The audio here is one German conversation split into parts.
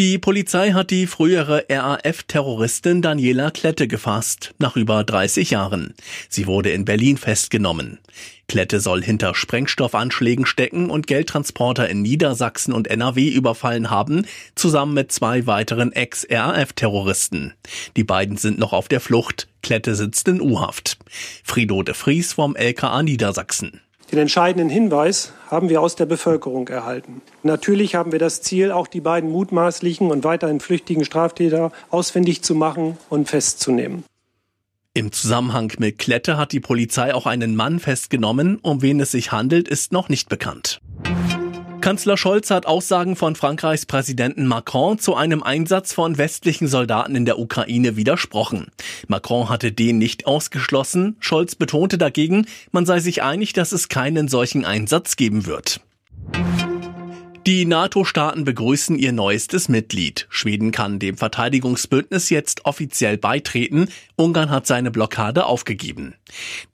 Die Polizei hat die frühere RAF-Terroristin Daniela Klette gefasst, nach über 30 Jahren. Sie wurde in Berlin festgenommen. Klette soll hinter Sprengstoffanschlägen stecken und Geldtransporter in Niedersachsen und NRW überfallen haben, zusammen mit zwei weiteren Ex-RAF-Terroristen. Die beiden sind noch auf der Flucht. Klette sitzt in U-Haft. Frido de Vries vom LKA Niedersachsen. Den entscheidenden Hinweis haben wir aus der Bevölkerung erhalten. Natürlich haben wir das Ziel, auch die beiden mutmaßlichen und weiterhin flüchtigen Straftäter ausfindig zu machen und festzunehmen. Im Zusammenhang mit Klette hat die Polizei auch einen Mann festgenommen. Um wen es sich handelt, ist noch nicht bekannt. Kanzler Scholz hat Aussagen von Frankreichs Präsidenten Macron zu einem Einsatz von westlichen Soldaten in der Ukraine widersprochen. Macron hatte den nicht ausgeschlossen. Scholz betonte dagegen, man sei sich einig, dass es keinen solchen Einsatz geben wird. Die NATO-Staaten begrüßen ihr neuestes Mitglied. Schweden kann dem Verteidigungsbündnis jetzt offiziell beitreten. Ungarn hat seine Blockade aufgegeben.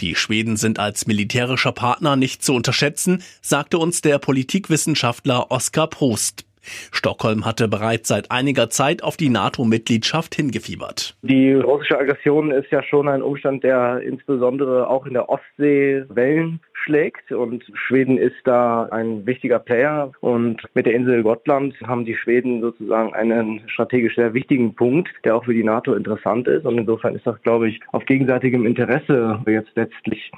Die Schweden sind als militärischer Partner nicht zu unterschätzen, sagte uns der Politikwissenschaftler Oskar Prost. Stockholm hatte bereits seit einiger Zeit auf die NATO-Mitgliedschaft hingefiebert. Die russische Aggression ist ja schon ein Umstand, der insbesondere auch in der Ostsee Wellen schlägt und Schweden ist da ein wichtiger Player und mit der Insel Gotland haben die Schweden sozusagen einen strategisch sehr wichtigen Punkt, der auch für die NATO interessant ist und insofern ist das, glaube ich, auf gegenseitigem Interesse jetzt letztlich.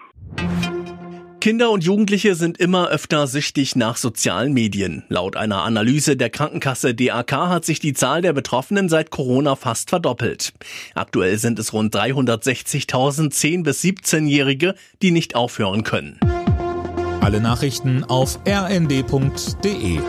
Kinder und Jugendliche sind immer öfter süchtig nach sozialen Medien. Laut einer Analyse der Krankenkasse DAK hat sich die Zahl der Betroffenen seit Corona fast verdoppelt. Aktuell sind es rund 360.000 10- bis 17-Jährige, die nicht aufhören können. Alle Nachrichten auf rnd.de